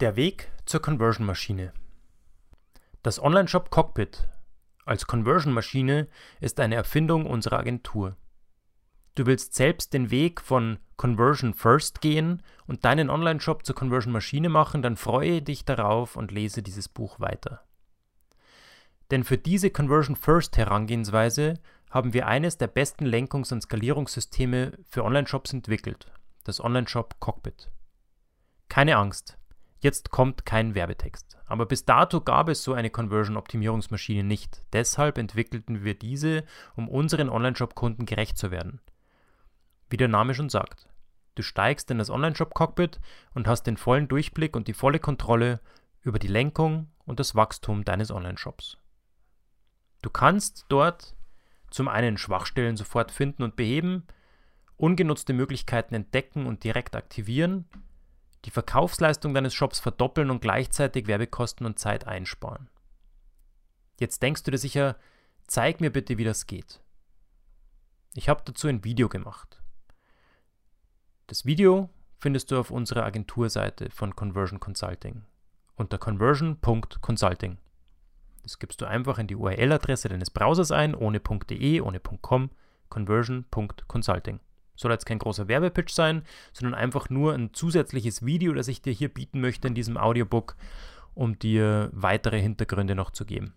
Der Weg zur Conversion-Maschine. Das Online-Shop Cockpit als Conversion-Maschine ist eine Erfindung unserer Agentur. Du willst selbst den Weg von Conversion First gehen und deinen Online-Shop zur Conversion-Maschine machen, dann freue dich darauf und lese dieses Buch weiter. Denn für diese Conversion First Herangehensweise haben wir eines der besten Lenkungs- und Skalierungssysteme für Online-Shops entwickelt, das Online-Shop Cockpit. Keine Angst, jetzt kommt kein Werbetext. Aber bis dato gab es so eine Conversion-Optimierungsmaschine nicht. Deshalb entwickelten wir diese, um unseren Online-Shop-Kunden gerecht zu werden. Wie der Name schon sagt. Du steigst in das Online-Shop-Cockpit und hast den vollen Durchblick und die volle Kontrolle über die Lenkung und das Wachstum deines Online-Shops. Du kannst dort zum einen Schwachstellen sofort finden und beheben, ungenutzte Möglichkeiten entdecken und direkt aktivieren, die Verkaufsleistung deines Shops verdoppeln und gleichzeitig Werbekosten und Zeit einsparen. Jetzt denkst du dir sicher, zeig mir bitte, wie das geht. Ich habe dazu ein Video gemacht. Das Video findest du auf unserer Agenturseite von Conversion Consulting unter conversion.consulting. Das gibst du einfach in die URL-Adresse deines Browsers ein, ohne .de, ohne .com, conversion.consulting. Soll jetzt kein großer Werbepitch sein, sondern einfach nur ein zusätzliches Video, das ich dir hier bieten möchte in diesem Audiobook, um dir weitere Hintergründe noch zu geben.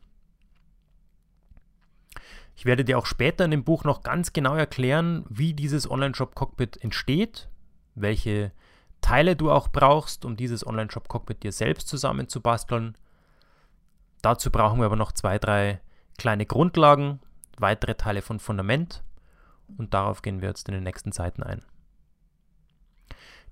Ich werde dir auch später in dem Buch noch ganz genau erklären, wie dieses Online-Shop-Cockpit entsteht, welche Teile du auch brauchst, um dieses Online-Shop-Cockpit dir selbst zusammenzubasteln Dazu brauchen wir aber noch zwei, drei kleine Grundlagen, weitere Teile von Fundament und darauf gehen wir jetzt in den nächsten Seiten ein.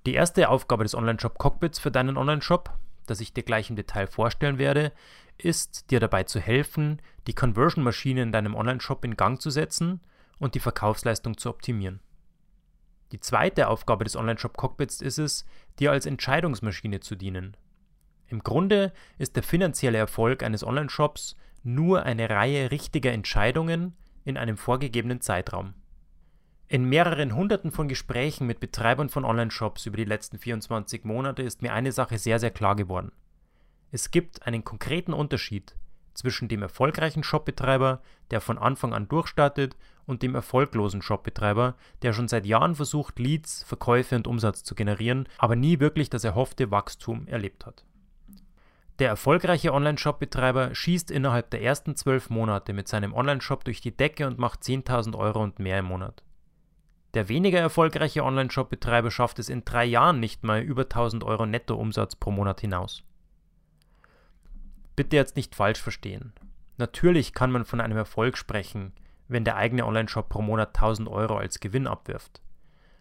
Die erste Aufgabe des Online-Shop Cockpits für deinen Online-Shop, das ich dir gleich im Detail vorstellen werde, ist, dir dabei zu helfen, die Conversion-Maschine in deinem Online-Shop in Gang zu setzen und die Verkaufsleistung zu optimieren. Die zweite Aufgabe des Online-Shop Cockpits ist es, dir als Entscheidungsmaschine zu dienen, im Grunde ist der finanzielle Erfolg eines Online-Shops nur eine Reihe richtiger Entscheidungen in einem vorgegebenen Zeitraum. In mehreren Hunderten von Gesprächen mit Betreibern von Online-Shops über die letzten 24 Monate ist mir eine Sache sehr, sehr klar geworden. Es gibt einen konkreten Unterschied zwischen dem erfolgreichen Shopbetreiber, der von Anfang an durchstartet, und dem erfolglosen Shopbetreiber, der schon seit Jahren versucht, Leads, Verkäufe und Umsatz zu generieren, aber nie wirklich das erhoffte Wachstum erlebt hat. Der erfolgreiche Online-Shop-Betreiber schießt innerhalb der ersten zwölf Monate mit seinem Online-Shop durch die Decke und macht 10.000 Euro und mehr im Monat. Der weniger erfolgreiche Online-Shop-Betreiber schafft es in drei Jahren nicht mal über 1000 Euro Nettoumsatz pro Monat hinaus. Bitte jetzt nicht falsch verstehen. Natürlich kann man von einem Erfolg sprechen, wenn der eigene Online-Shop pro Monat 1000 Euro als Gewinn abwirft.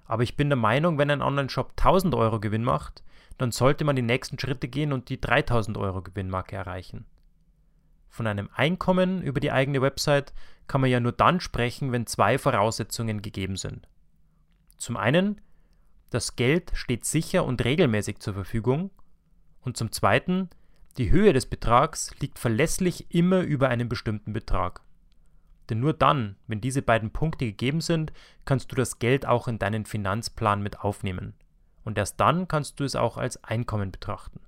Aber ich bin der Meinung, wenn ein Online-Shop 1000 Euro Gewinn macht, dann sollte man die nächsten Schritte gehen und die 3000 Euro Gewinnmarke erreichen. Von einem Einkommen über die eigene Website kann man ja nur dann sprechen, wenn zwei Voraussetzungen gegeben sind. Zum einen, das Geld steht sicher und regelmäßig zur Verfügung und zum zweiten, die Höhe des Betrags liegt verlässlich immer über einem bestimmten Betrag. Denn nur dann, wenn diese beiden Punkte gegeben sind, kannst du das Geld auch in deinen Finanzplan mit aufnehmen und erst dann kannst du es auch als Einkommen betrachten.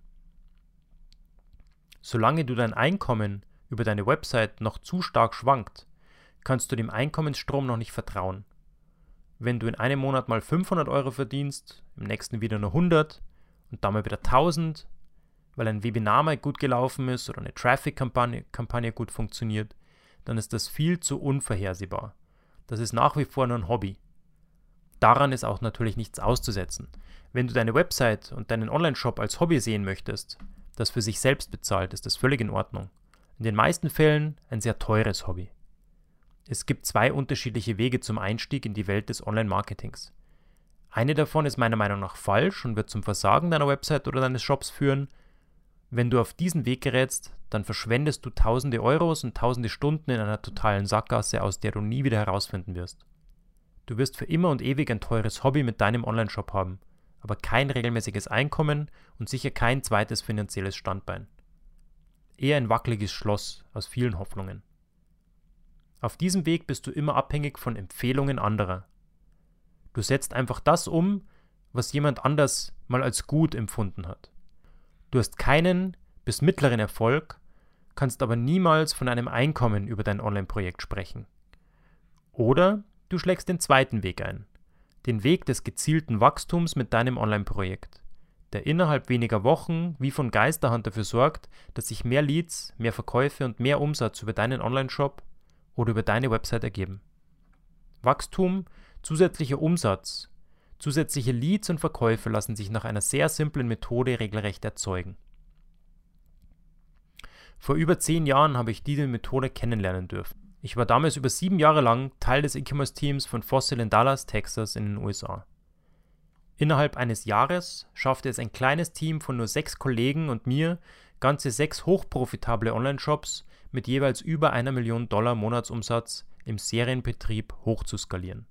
Solange du dein Einkommen über deine Website noch zu stark schwankt, kannst du dem Einkommensstrom noch nicht vertrauen. Wenn du in einem Monat mal 500 Euro verdienst, im nächsten wieder nur 100 und dann mal wieder 1000, weil ein Webinar mal gut gelaufen ist oder eine Traffic-Kampagne Kampagne gut funktioniert, dann ist das viel zu unvorhersehbar. Das ist nach wie vor nur ein Hobby. Daran ist auch natürlich nichts auszusetzen. Wenn du deine Website und deinen Online-Shop als Hobby sehen möchtest, das für sich selbst bezahlt, ist das völlig in Ordnung. In den meisten Fällen ein sehr teures Hobby. Es gibt zwei unterschiedliche Wege zum Einstieg in die Welt des Online-Marketings. Eine davon ist meiner Meinung nach falsch und wird zum Versagen deiner Website oder deines Shops führen. Wenn du auf diesen Weg gerätst, dann verschwendest du tausende Euros und tausende Stunden in einer totalen Sackgasse, aus der du nie wieder herausfinden wirst. Du wirst für immer und ewig ein teures Hobby mit deinem Online-Shop haben aber kein regelmäßiges Einkommen und sicher kein zweites finanzielles Standbein. Eher ein wackeliges Schloss aus vielen Hoffnungen. Auf diesem Weg bist du immer abhängig von Empfehlungen anderer. Du setzt einfach das um, was jemand anders mal als gut empfunden hat. Du hast keinen bis mittleren Erfolg, kannst aber niemals von einem Einkommen über dein Online-Projekt sprechen. Oder du schlägst den zweiten Weg ein, den Weg des gezielten Wachstums mit deinem Online-Projekt, der innerhalb weniger Wochen wie von Geisterhand dafür sorgt, dass sich mehr Leads, mehr Verkäufe und mehr Umsatz über deinen Online-Shop oder über deine Website ergeben. Wachstum, zusätzlicher Umsatz, zusätzliche Leads und Verkäufe lassen sich nach einer sehr simplen Methode regelrecht erzeugen. Vor über zehn Jahren habe ich diese Methode kennenlernen dürfen. Ich war damals über sieben Jahre lang Teil des E-Commerce-Teams von Fossil in Dallas, Texas in den USA. Innerhalb eines Jahres schaffte es ein kleines Team von nur sechs Kollegen und mir, ganze sechs hochprofitable Online-Shops mit jeweils über einer Million Dollar Monatsumsatz im Serienbetrieb hochzuskalieren.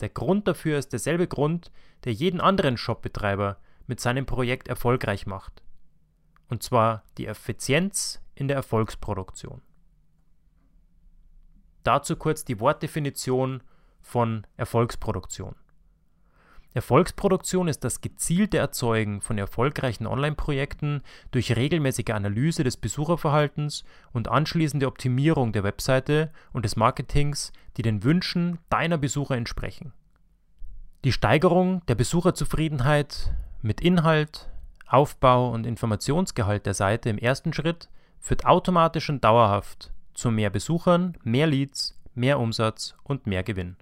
Der Grund dafür ist derselbe Grund, der jeden anderen Shopbetreiber mit seinem Projekt erfolgreich macht. Und zwar die Effizienz in der Erfolgsproduktion. Dazu kurz die Wortdefinition von Erfolgsproduktion. Erfolgsproduktion ist das gezielte Erzeugen von erfolgreichen Online-Projekten durch regelmäßige Analyse des Besucherverhaltens und anschließende Optimierung der Webseite und des Marketings, die den Wünschen deiner Besucher entsprechen. Die Steigerung der Besucherzufriedenheit mit Inhalt, Aufbau und Informationsgehalt der Seite im ersten Schritt führt automatisch und dauerhaft zu mehr Besuchern, mehr Leads, mehr Umsatz und mehr Gewinn.